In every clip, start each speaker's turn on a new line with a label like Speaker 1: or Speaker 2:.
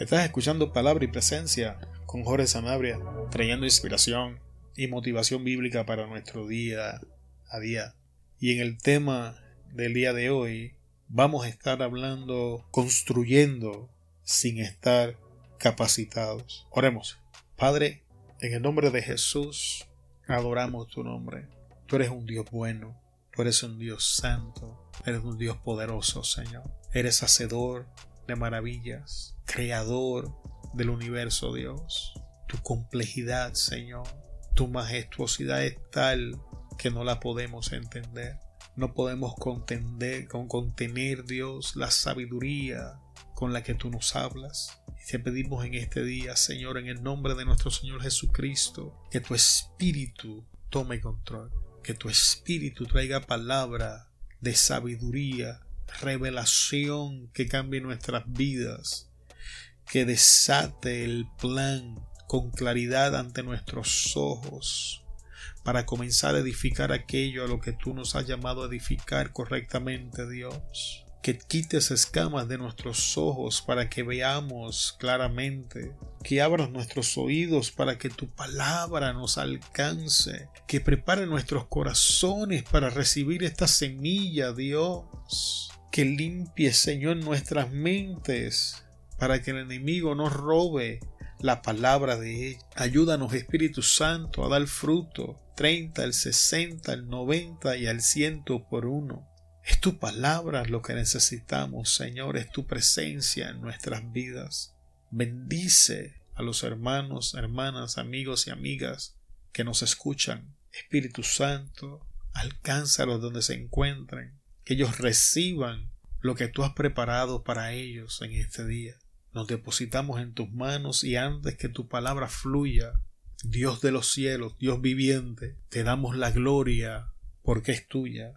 Speaker 1: Estás escuchando Palabra y Presencia con Jorge Sanabria, trayendo inspiración y motivación bíblica para nuestro día a día. Y en el tema del día de hoy vamos a estar hablando construyendo sin estar capacitados. Oremos. Padre, en el nombre de Jesús, adoramos tu nombre. Tú eres un Dios bueno, tú eres un Dios santo, eres un Dios poderoso, Señor. Eres hacedor de maravillas, creador del universo, Dios. Tu complejidad, Señor, tu majestuosidad es tal que no la podemos entender. No podemos contender, con contener, Dios, la sabiduría con la que tú nos hablas. Y te pedimos en este día, Señor, en el nombre de nuestro Señor Jesucristo, que tu espíritu tome control, que tu espíritu traiga palabra de sabiduría, revelación que cambie nuestras vidas, que desate el plan con claridad ante nuestros ojos para comenzar a edificar aquello a lo que tú nos has llamado a edificar correctamente, Dios. Que quites escamas de nuestros ojos para que veamos claramente, que abras nuestros oídos para que tu palabra nos alcance, que prepare nuestros corazones para recibir esta semilla, Dios que limpie, Señor, nuestras mentes para que el enemigo no robe la palabra de ella. Ayúdanos, Espíritu Santo, a dar fruto 30, el 60, el 90 y al 100 por uno. Es tu palabra lo que necesitamos, Señor, es tu presencia en nuestras vidas. Bendice a los hermanos, hermanas, amigos y amigas que nos escuchan. Espíritu Santo, alcánzalos donde se encuentren que ellos reciban lo que tú has preparado para ellos en este día. Nos depositamos en tus manos y antes que tu palabra fluya, Dios de los cielos, Dios viviente, te damos la gloria porque es tuya.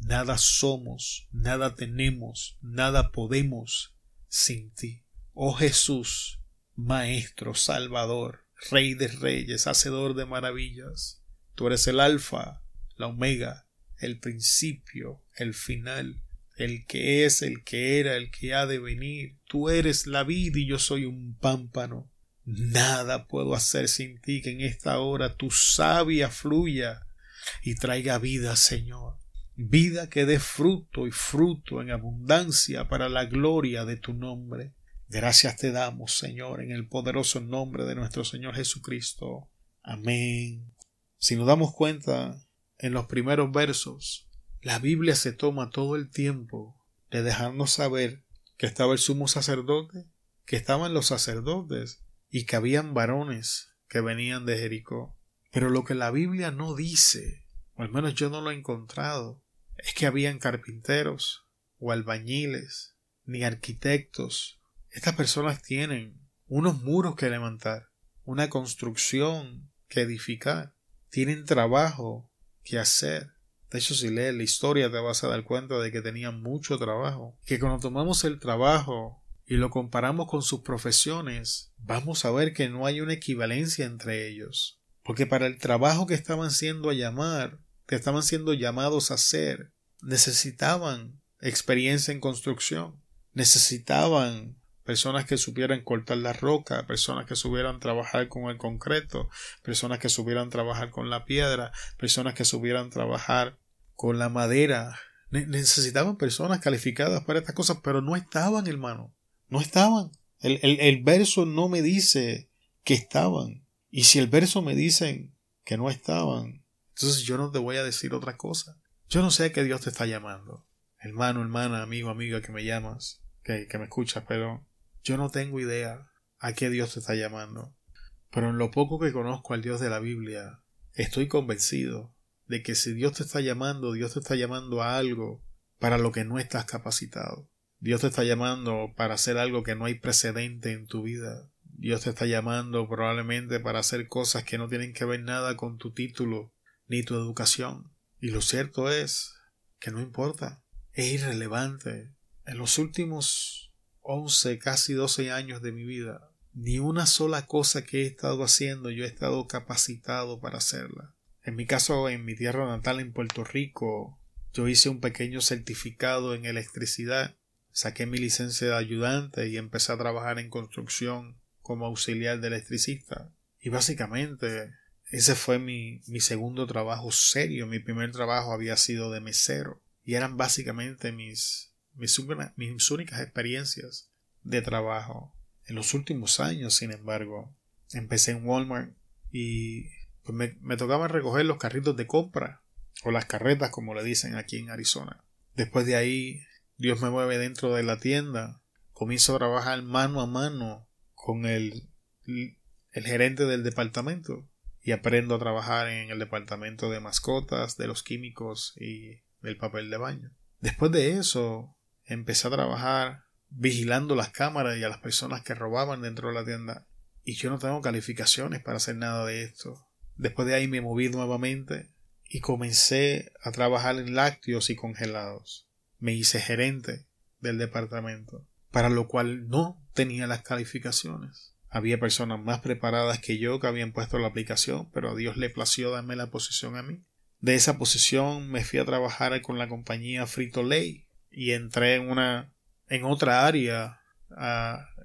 Speaker 1: Nada somos, nada tenemos, nada podemos sin ti. Oh Jesús, Maestro, Salvador, Rey de Reyes, Hacedor de maravillas, tú eres el Alfa, la Omega, el principio, el final, el que es, el que era, el que ha de venir. Tú eres la vida y yo soy un pámpano. Nada puedo hacer sin ti que en esta hora tu savia fluya y traiga vida, Señor. Vida que dé fruto y fruto en abundancia para la gloria de tu nombre. Gracias te damos, Señor, en el poderoso nombre de nuestro Señor Jesucristo. Amén. Si nos damos cuenta, en los primeros versos, la Biblia se toma todo el tiempo de dejarnos saber que estaba el sumo sacerdote, que estaban los sacerdotes y que habían varones que venían de Jericó. Pero lo que la Biblia no dice, o al menos yo no lo he encontrado, es que habían carpinteros o albañiles, ni arquitectos. Estas personas tienen unos muros que levantar, una construcción que edificar, tienen trabajo que hacer. De hecho, si lees la historia te vas a dar cuenta de que tenían mucho trabajo. Que cuando tomamos el trabajo y lo comparamos con sus profesiones, vamos a ver que no hay una equivalencia entre ellos. Porque para el trabajo que estaban siendo a llamar, que estaban siendo llamados a hacer, necesitaban experiencia en construcción, necesitaban personas que supieran cortar la roca, personas que supieran trabajar con el concreto, personas que supieran trabajar con la piedra, personas que supieran trabajar con la madera. necesitaban personas calificadas para estas cosas, pero no estaban, hermano. No estaban. El, el verso no me dice que estaban. Y si el verso me dice que no estaban, entonces yo no te voy a decir otra cosa. Yo no sé a qué Dios te está llamando. Hermano, hermana, amigo, amiga que me llamas, que, que me escuchas, pero yo no tengo idea a qué Dios te está llamando, pero en lo poco que conozco al Dios de la Biblia, estoy convencido de que si Dios te está llamando, Dios te está llamando a algo para lo que no estás capacitado. Dios te está llamando para hacer algo que no hay precedente en tu vida. Dios te está llamando probablemente para hacer cosas que no tienen que ver nada con tu título ni tu educación. Y lo cierto es que no importa, es irrelevante. En los últimos 11, casi 12 años de mi vida, ni una sola cosa que he estado haciendo yo he estado capacitado para hacerla. En mi caso, en mi tierra natal, en Puerto Rico, yo hice un pequeño certificado en electricidad. saqué mi licencia de ayudante y empecé a trabajar en construcción como auxiliar de electricista. Y básicamente ese fue mi, mi segundo trabajo serio. Mi primer trabajo había sido de mesero. Y eran básicamente mis, mis, mis únicas experiencias de trabajo. En los últimos años, sin embargo, empecé en Walmart y pues me, me tocaba recoger los carritos de compra o las carretas como le dicen aquí en Arizona. Después de ahí, Dios me mueve dentro de la tienda, comienzo a trabajar mano a mano con el, el gerente del departamento y aprendo a trabajar en el departamento de mascotas, de los químicos y del papel de baño. Después de eso, empecé a trabajar vigilando las cámaras y a las personas que robaban dentro de la tienda. Y yo no tengo calificaciones para hacer nada de esto. Después de ahí me moví nuevamente y comencé a trabajar en lácteos y congelados. Me hice gerente del departamento, para lo cual no tenía las calificaciones. Había personas más preparadas que yo que habían puesto la aplicación, pero a Dios le plació darme la posición a mí. De esa posición me fui a trabajar con la compañía Frito Lay y entré en una en otra área,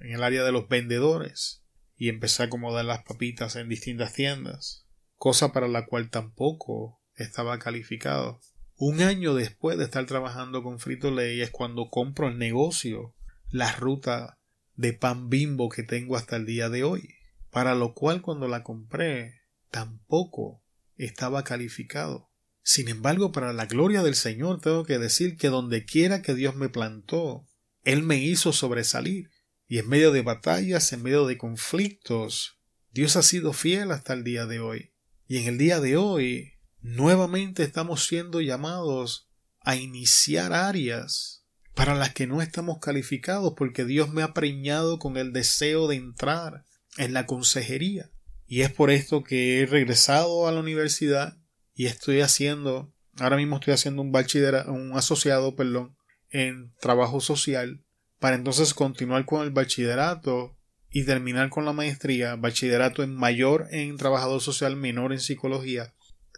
Speaker 1: en el área de los vendedores, y empecé a acomodar las papitas en distintas tiendas, cosa para la cual tampoco estaba calificado. Un año después de estar trabajando con Frito Lay es cuando compro el negocio, la ruta de pan bimbo que tengo hasta el día de hoy, para lo cual cuando la compré tampoco estaba calificado. Sin embargo, para la gloria del Señor tengo que decir que donde quiera que Dios me plantó, Él me hizo sobresalir. Y en medio de batallas, en medio de conflictos, Dios ha sido fiel hasta el día de hoy. Y en el día de hoy, nuevamente estamos siendo llamados a iniciar áreas para las que no estamos calificados porque Dios me ha preñado con el deseo de entrar en la consejería. Y es por esto que he regresado a la universidad y estoy haciendo, ahora mismo estoy haciendo un bachillerato, un asociado, perdón, en trabajo social para entonces continuar con el bachillerato y terminar con la maestría, bachillerato en mayor en trabajador social, menor en psicología,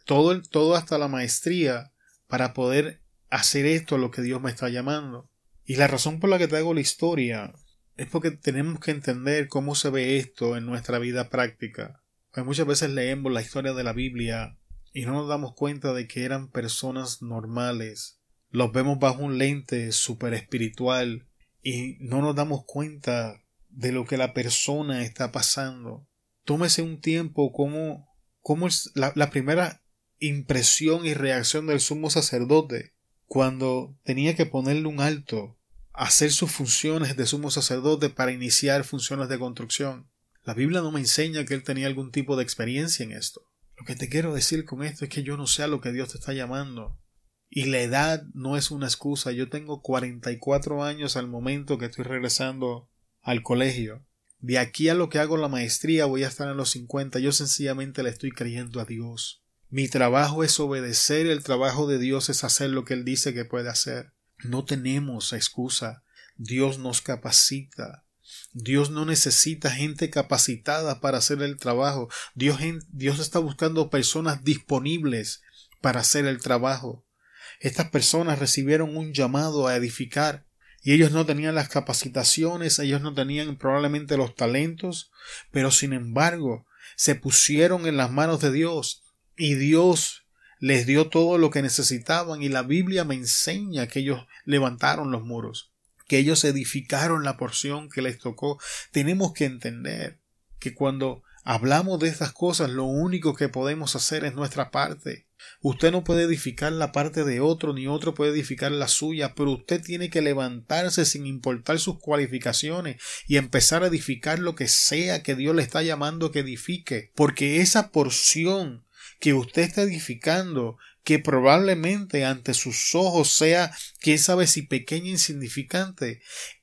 Speaker 1: todo, todo hasta la maestría para poder hacer esto lo que Dios me está llamando. Y la razón por la que te hago la historia es porque tenemos que entender cómo se ve esto en nuestra vida práctica. Porque muchas veces leemos la historia de la Biblia y no nos damos cuenta de que eran personas normales. Los vemos bajo un lente super espiritual y no nos damos cuenta de lo que la persona está pasando. Tómese un tiempo como, como la, la primera impresión y reacción del sumo sacerdote cuando tenía que ponerle un alto, hacer sus funciones de sumo sacerdote para iniciar funciones de construcción. La Biblia no me enseña que él tenía algún tipo de experiencia en esto. Lo que te quiero decir con esto es que yo no sé a lo que Dios te está llamando. Y la edad no es una excusa. Yo tengo 44 años al momento que estoy regresando al colegio. De aquí a lo que hago la maestría voy a estar en los 50. Yo sencillamente le estoy creyendo a Dios. Mi trabajo es obedecer, el trabajo de Dios es hacer lo que Él dice que puede hacer. No tenemos excusa. Dios nos capacita. Dios no necesita gente capacitada para hacer el trabajo. Dios, Dios está buscando personas disponibles para hacer el trabajo. Estas personas recibieron un llamado a edificar y ellos no tenían las capacitaciones, ellos no tenían probablemente los talentos, pero sin embargo se pusieron en las manos de Dios y Dios les dio todo lo que necesitaban y la Biblia me enseña que ellos levantaron los muros que ellos edificaron la porción que les tocó. Tenemos que entender que cuando hablamos de estas cosas, lo único que podemos hacer es nuestra parte. Usted no puede edificar la parte de otro, ni otro puede edificar la suya, pero usted tiene que levantarse sin importar sus cualificaciones y empezar a edificar lo que sea que Dios le está llamando que edifique, porque esa porción que usted está edificando que probablemente ante sus ojos sea, quién sabe si pequeña e insignificante,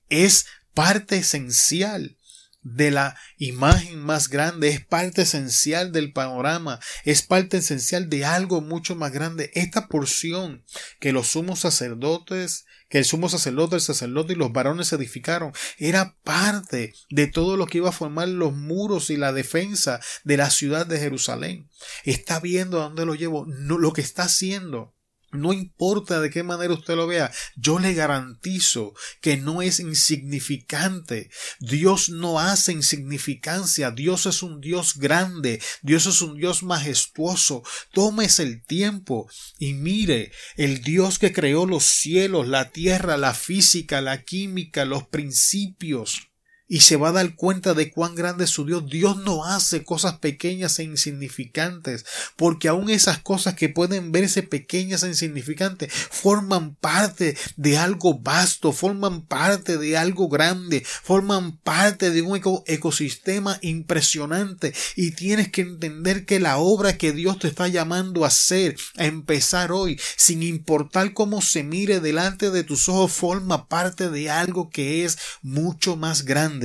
Speaker 1: es parte esencial de la imagen más grande, es parte esencial del panorama, es parte esencial de algo mucho más grande. Esta porción que los sumos sacerdotes que el sumo sacerdote, el sacerdote y los varones edificaron, era parte de todo lo que iba a formar los muros y la defensa de la ciudad de Jerusalén. Está viendo a dónde lo llevo, no, lo que está haciendo No importa de qué manera usted lo vea, yo le garantizo que no es insignificante. Dios no hace insignificancia. Dios es un Dios grande. Dios es un Dios majestuoso. Tómese el tiempo y mire el Dios que creó los cielos, la tierra, la física, la química, los principios y se va a dar cuenta de cuán grande es su Dios. Dios no hace cosas pequeñas e insignificantes, porque aun esas cosas que pueden verse pequeñas e insignificantes forman parte de algo vasto, forman parte de algo grande, forman parte de un ecosistema impresionante y tienes que entender que la obra que Dios te está llamando a hacer, a empezar hoy, sin importar cómo se mire delante de tus ojos, forma parte de algo que es mucho más grande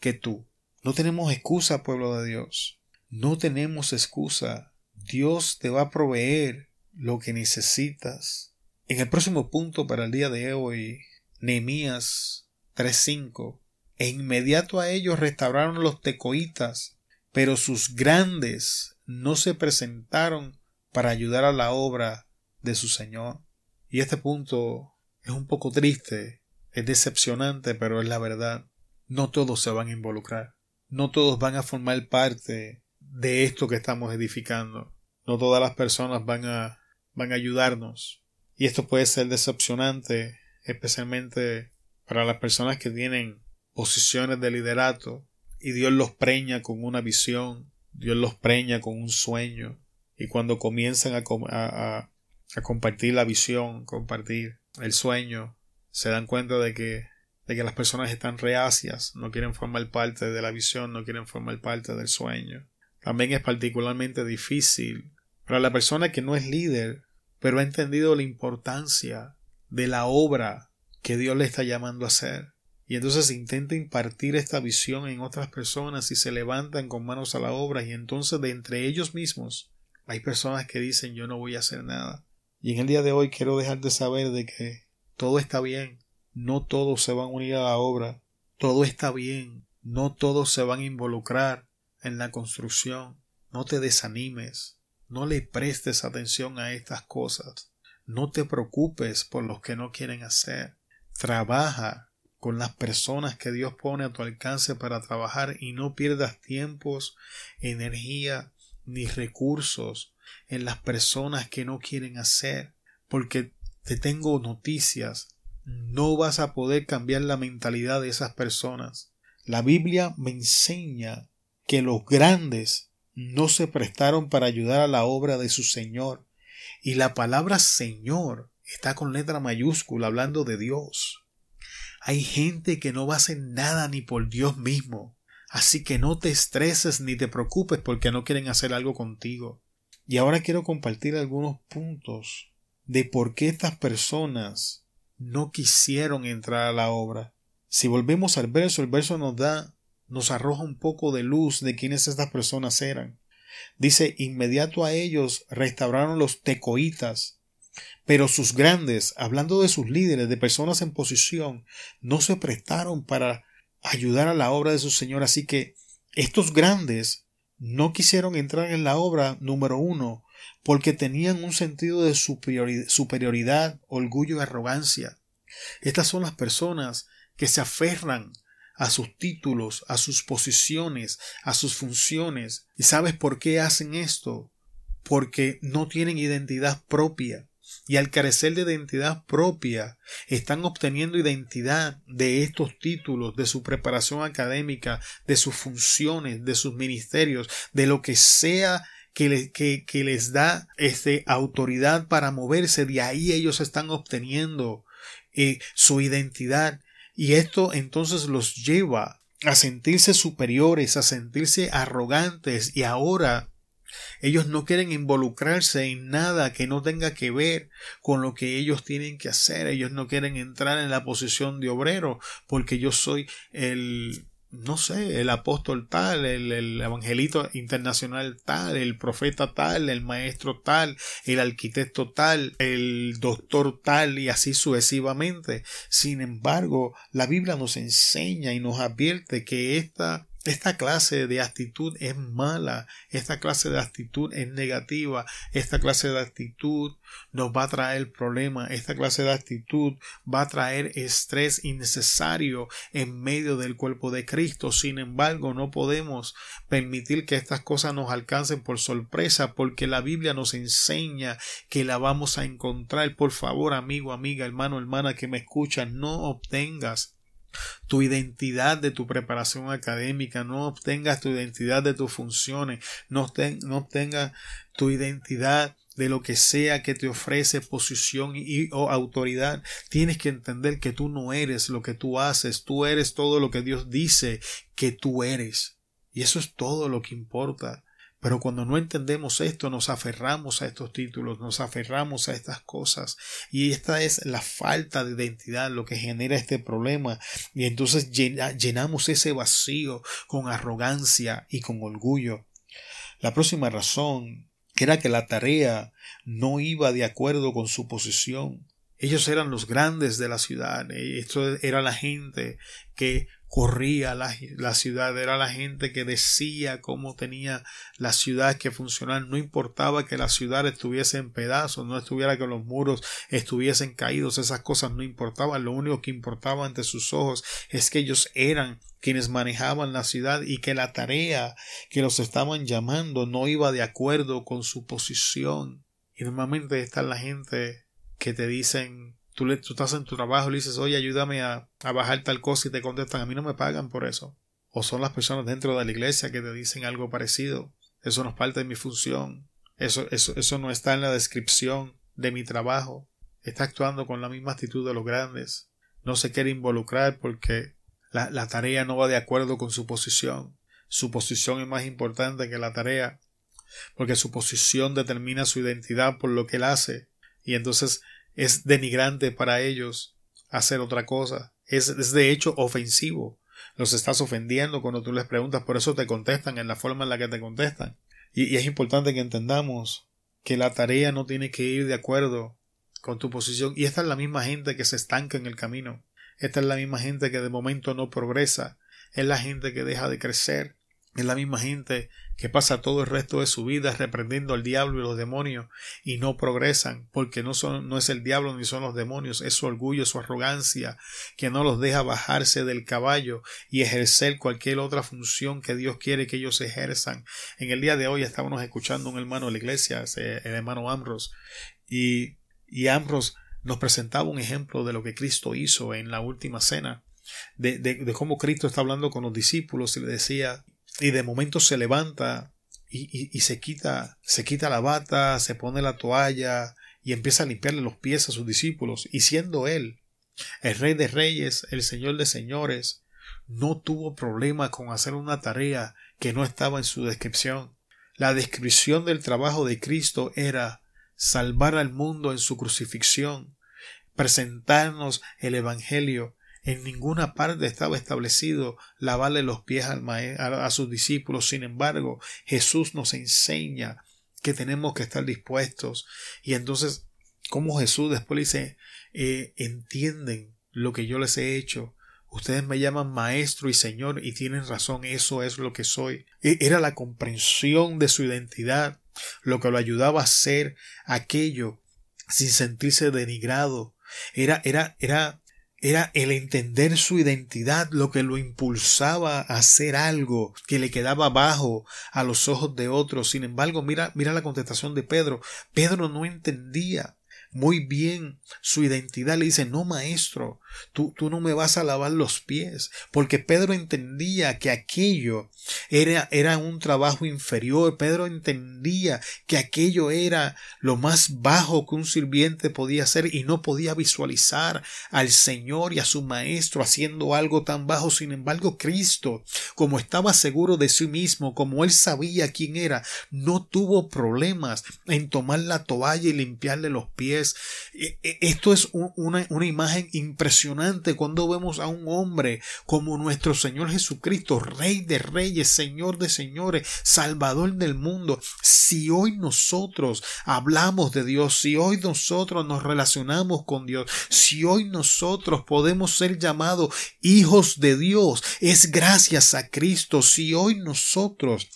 Speaker 1: que tú. No tenemos excusa, pueblo de Dios. No tenemos excusa. Dios te va a proveer lo que necesitas. En el próximo punto para el día de hoy, Nehemías 3:5. E inmediato a ellos restauraron los tecoitas, pero sus grandes no se presentaron para ayudar a la obra de su Señor. Y este punto es un poco triste, es decepcionante, pero es la verdad no todos se van a involucrar. No todos van a formar parte de esto que estamos edificando. No todas las personas van a, van a ayudarnos. Y esto puede ser decepcionante, especialmente para las personas que tienen posiciones de liderato y Dios los preña con una visión, Dios los preña con un sueño y cuando comienzan a, a, a compartir la visión, compartir el sueño, se dan cuenta de que de que las personas están reacias, no quieren formar parte de la visión, no quieren formar parte del sueño. También es particularmente difícil para la persona que no es líder, pero ha entendido la importancia de la obra que Dios le está llamando a hacer. Y entonces intenta impartir esta visión en otras personas y se levantan con manos a la obra y entonces de entre ellos mismos hay personas que dicen yo no voy a hacer nada. Y en el día de hoy quiero dejar de saber de que todo está bien, no todos se van a unir a la obra, todo está bien, no todos se van a involucrar en la construcción, no te desanimes, no le prestes atención a estas cosas, no te preocupes por los que no quieren hacer, trabaja con las personas que Dios pone a tu alcance para trabajar y no pierdas tiempos, energía ni recursos en las personas que no quieren hacer, porque te tengo noticias no vas a poder cambiar la mentalidad de esas personas. La Biblia me enseña que los grandes no se prestaron para ayudar a la obra de su Señor. Y la palabra Señor está con letra mayúscula hablando de Dios. Hay gente que no va a hacer nada ni por Dios mismo. Así que no te estreses ni te preocupes porque no quieren hacer algo contigo. Y ahora quiero compartir algunos puntos de por qué estas personas no quisieron entrar a la obra. Si volvemos al verso, el verso nos da, nos arroja un poco de luz de quiénes estas personas eran. Dice, inmediato a ellos restauraron los tecoitas, pero sus grandes, hablando de sus líderes, de personas en posición, no se prestaron para ayudar a la obra de su Señor. Así que estos grandes no quisieron entrar en la obra número uno porque tenían un sentido de superioridad, orgullo y arrogancia. Estas son las personas que se aferran a sus títulos, a sus posiciones, a sus funciones. ¿Y sabes por qué hacen esto? Porque no tienen identidad propia. Y al carecer de identidad propia, están obteniendo identidad de estos títulos, de su preparación académica, de sus funciones, de sus ministerios, de lo que sea que, les da este, autoridad para moverse, de ahí ellos están obteniendo eh, su identidad y esto entonces los lleva a sentirse superiores, a sentirse arrogantes y ahora ellos no quieren involucrarse en nada que no tenga que ver con lo que ellos tienen que hacer. Ellos no quieren entrar en la posición de obrero porque yo soy el no sé, el apóstol tal, el, evangelito internacional tal, el profeta tal, el maestro tal, el arquitecto tal, el doctor tal y así sucesivamente. Sin embargo, la Biblia nos enseña y nos advierte que esta Esta clase de actitud es mala, esta clase de actitud es negativa, esta clase de actitud nos va a traer problemas, esta clase de actitud va a traer estrés innecesario en medio del cuerpo de Cristo. Sin embargo, no podemos permitir que estas cosas nos alcancen por sorpresa porque la Biblia nos enseña que la vamos a encontrar. Por favor, amigo, amiga, hermano, hermana que me escuchan, no obtengas tu identidad de tu preparación académica, no obtengas tu identidad de tus funciones, no, obtengas tu identidad de lo que sea que te ofrece posición y, o autoridad. Tienes que entender que tú no eres lo que tú haces, tú eres todo lo que Dios dice que tú eres. Y eso es todo lo que importa. Pero cuando no entendemos esto, nos aferramos a estos títulos, nos aferramos a estas cosas. Y esta es la falta de identidad lo que genera este problema. Y entonces llenamos ese vacío con arrogancia y con orgullo. La próxima razón era que la tarea no iba de acuerdo con su posición. Ellos eran los grandes de la ciudad. Esto era la gente que corría la, la, ciudad, era la gente que decía cómo tenía la ciudad que funcionar, no importaba que la ciudad estuviese en pedazos, no estuviera que los muros estuviesen caídos, esas cosas no importaban, lo único que importaba ante sus ojos es que ellos eran quienes manejaban la ciudad y que la tarea que los estaban llamando no iba de acuerdo con su posición. Y normalmente está la gente que te dicen Tú, le, tú estás en tu trabajo y le dices, oye, ayúdame a, a bajar tal cosa y te contestan, a mí no me pagan por eso. O son las personas dentro de la iglesia que te dicen algo parecido. Eso no es parte de mi función. Eso, eso, eso no está en la descripción de mi trabajo. Está actuando con la misma actitud de los grandes. No se quiere involucrar porque la, la tarea no va de acuerdo con su posición. Su posición es más importante que la tarea, porque su posición determina su identidad por lo que él hace. Y entonces es denigrante para ellos hacer otra cosa. Es, de hecho ofensivo. Los estás ofendiendo cuando tú les preguntas, por eso te contestan en la forma en la que te contestan. Y, y es importante que entendamos que la tarea no tiene que ir de acuerdo con tu posición. Y esta es la misma gente que se estanca en el camino. Esta es la misma gente que de momento no progresa. Es la gente que deja de crecer. Es la misma gente que pasa todo el resto de su vida reprendiendo al diablo y los demonios y no progresan porque no son no es el diablo ni son los demonios es su orgullo su arrogancia que no los deja bajarse del caballo y ejercer cualquier otra función que Dios quiere que ellos ejerzan. En el día de hoy estábamos escuchando un hermano de la iglesia el hermano Ambros y y Ambros nos presentaba un ejemplo de lo que Cristo hizo en la última cena de, de, de cómo Cristo está hablando con los discípulos y le decía y de momento se levanta y, y, se quita, se quita la bata, se pone la toalla y empieza a limpiarle los pies a sus discípulos, y siendo él el rey de reyes, el señor de señores, no tuvo problema con hacer una tarea que no estaba en su descripción. La descripción del trabajo de Cristo era salvar al mundo en su crucifixión, presentarnos el Evangelio en ninguna parte estaba establecido lavarle los pies al a, a sus discípulos. Sin embargo, Jesús nos enseña que tenemos que estar dispuestos. Y entonces, como Jesús después dice, eh, entienden lo que yo les he hecho. Ustedes me llaman maestro y señor y tienen razón, eso es lo que soy. E, era la comprensión de su identidad lo que lo ayudaba a hacer aquello sin sentirse denigrado. Era, era, era era el entender su identidad lo que lo impulsaba a hacer algo que le quedaba bajo a los ojos de otros. Sin embargo, mira, mira la contestación de Pedro. Pedro no entendía muy bien su identidad. Le dice, no, maestro, tú, tú no me vas a lavar los pies. Porque Pedro entendía que aquello era, era un trabajo inferior. Pedro entendía que aquello era lo más bajo que un sirviente podía hacer y no podía visualizar al Señor y a su maestro haciendo algo tan bajo. Sin embargo, Cristo, como estaba seguro de sí mismo, como él sabía quién era, no tuvo problemas en tomar la toalla y limpiarle los pies e, e, esto es una, imagen impresionante cuando vemos a un hombre como nuestro Señor Jesucristo, Rey de Reyes, Señor de Señores, Salvador del mundo. Si hoy nosotros hablamos de Dios, si hoy nosotros nos relacionamos con Dios, si hoy nosotros podemos ser llamados hijos de Dios, es gracias a Cristo. Si hoy nosotros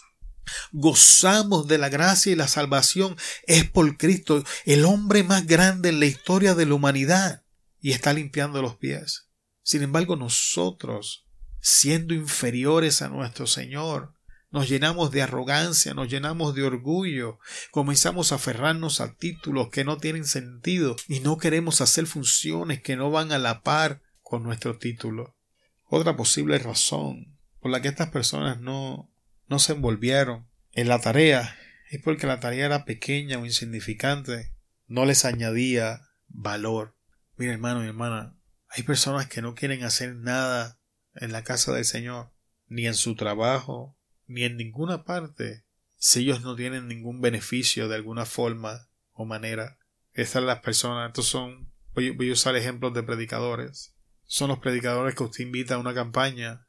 Speaker 1: gozamos de la gracia y la salvación es por Cristo, el hombre más grande en la historia de la humanidad, y está limpiando los pies. Sin embargo, nosotros, siendo inferiores a nuestro Señor, nos llenamos de arrogancia, nos llenamos de orgullo, comenzamos a aferrarnos a títulos que no tienen sentido y no queremos hacer funciones que no van a la par con nuestro título. Otra posible razón por la que estas personas no no se envolvieron en la tarea es porque la tarea era pequeña o insignificante, no les añadía valor. Mira hermano y hermana, hay personas que no quieren hacer nada en la casa del Señor, ni en su trabajo, ni en ninguna parte, si ellos no tienen ningún beneficio de alguna forma o manera. Estas las personas, estos son, voy, voy a usar ejemplos de predicadores. Son los predicadores que usted invita a una campaña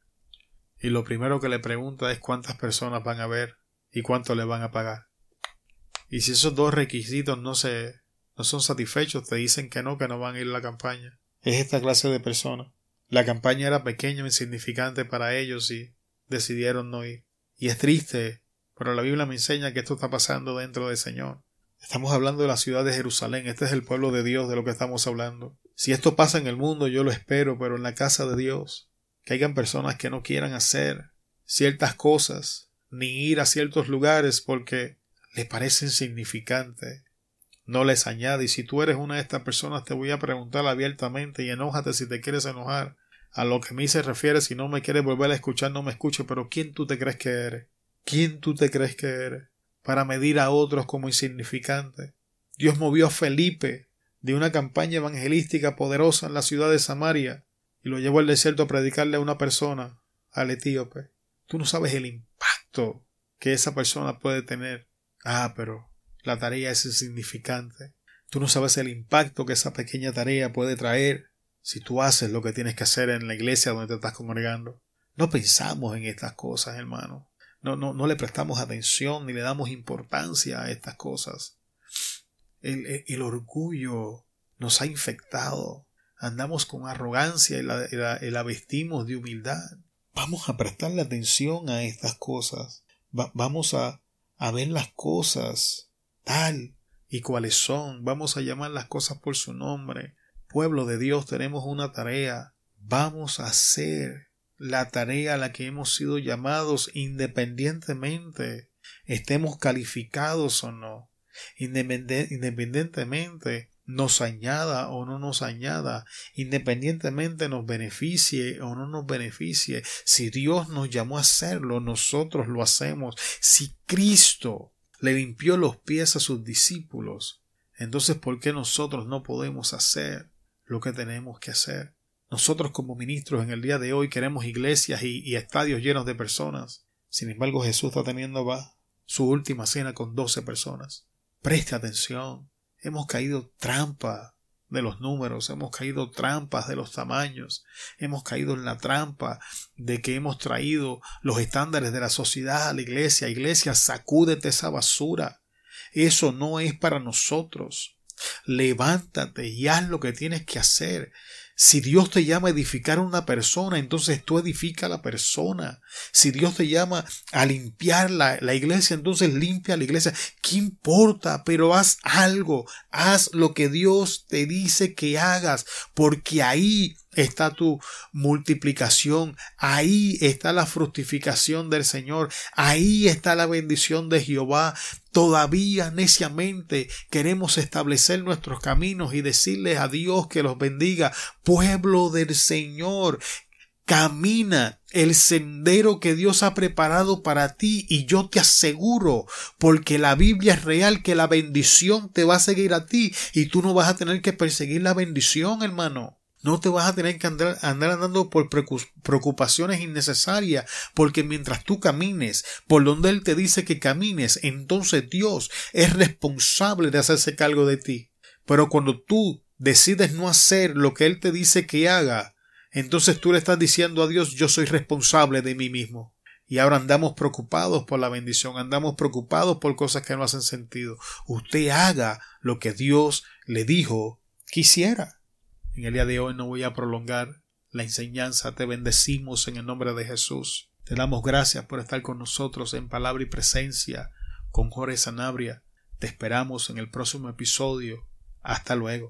Speaker 1: y lo primero que le pregunta es cuántas personas van a ver y cuánto le van a pagar. Y si esos dos requisitos no se no son satisfechos, te dicen que no, que no van a ir a la campaña. Es esta clase de personas. La campaña era pequeña o insignificante para ellos y decidieron no ir. Y es triste, pero la Biblia me enseña que esto está pasando dentro del Señor. Estamos hablando de la ciudad de Jerusalén, este es el pueblo de Dios de lo que estamos hablando. Si esto pasa en el mundo, yo lo espero, pero en la casa de Dios, que hayan personas que no quieran hacer ciertas cosas, ni ir a ciertos lugares porque les parece insignificante, no les añade. Y si tú eres una de estas personas, te voy a preguntar abiertamente y enójate si te quieres enojar. A lo que a mí se refiere, si no me quieres volver a escuchar, no me escuche, pero ¿quién tú te crees que eres? ¿Quién tú te crees que eres? Para medir a otros como insignificante. Dios movió a Felipe de una campaña evangelística poderosa en la ciudad de Samaria y lo llevó al desierto a predicarle a una persona, al etíope. Tú no sabes el impacto que esa persona puede tener. Ah, pero la tarea es insignificante. Tú no sabes el impacto que esa pequeña tarea puede traer si tú haces lo que tienes que hacer en la iglesia donde te estás congregando. No pensamos en estas cosas, hermano. No, no, no le prestamos atención ni le damos importancia a estas cosas. El, el, orgullo nos ha infectado andamos con arrogancia y la, vestimos de humildad. Vamos a prestarle atención a estas cosas. vamos a, a ver las cosas tal y cuáles son. Vamos a llamar las cosas por su nombre. Pueblo de Dios, tenemos una tarea. Vamos a hacer la tarea a la que hemos sido llamados independientemente estemos calificados o no. Independientemente nos añada o no nos añada, independientemente nos beneficie o no nos beneficie, si Dios nos llamó a hacerlo, nosotros lo hacemos. Si Cristo le limpió los pies a sus discípulos, entonces ¿por qué nosotros no podemos hacer lo que tenemos que hacer? Nosotros como ministros en el día de hoy queremos iglesias y, estadios llenos de personas. Sin embargo, Jesús está teniendo su última cena con doce personas. Preste atención. Hemos caído trampa de los números, hemos caído trampas de los tamaños, hemos caído en la trampa de que hemos traído los estándares de la sociedad a la iglesia. Iglesia, sacúdete esa basura. Eso no es para nosotros. Levántate y haz lo que tienes que hacer. Si Dios te llama a edificar una persona, entonces tú edifica a la persona. Si Dios te llama a limpiar la, la, iglesia, entonces limpia la iglesia. ¿Qué importa? Pero haz algo. Haz lo que Dios te dice que hagas, porque ahí está tu multiplicación, ahí está la fructificación del Señor, ahí está la bendición de Jehová. Todavía neciamente queremos establecer nuestros caminos y decirles a Dios que los bendiga, pueblo del Señor. Camina el sendero que Dios ha preparado para ti y yo te aseguro, porque la Biblia es real, que la bendición te va a seguir a ti y tú no vas a tener que perseguir la bendición, hermano. No te vas a tener que andar, andando por preocupaciones innecesarias, porque mientras tú camines por donde Él te dice que camines, entonces Dios es responsable de hacerse cargo de ti. Pero cuando tú decides no hacer lo que Él te dice que haga, entonces tú le estás diciendo a Dios yo soy responsable de mí mismo. Y ahora andamos preocupados por la bendición, andamos preocupados por cosas que no hacen sentido. Usted haga lo que Dios le dijo quisiera. En el día de hoy no voy a prolongar la enseñanza. Te bendecimos en el nombre de Jesús. Te damos gracias por estar con nosotros en palabra y presencia con Jorge Sanabria. Te esperamos en el próximo episodio. Hasta luego.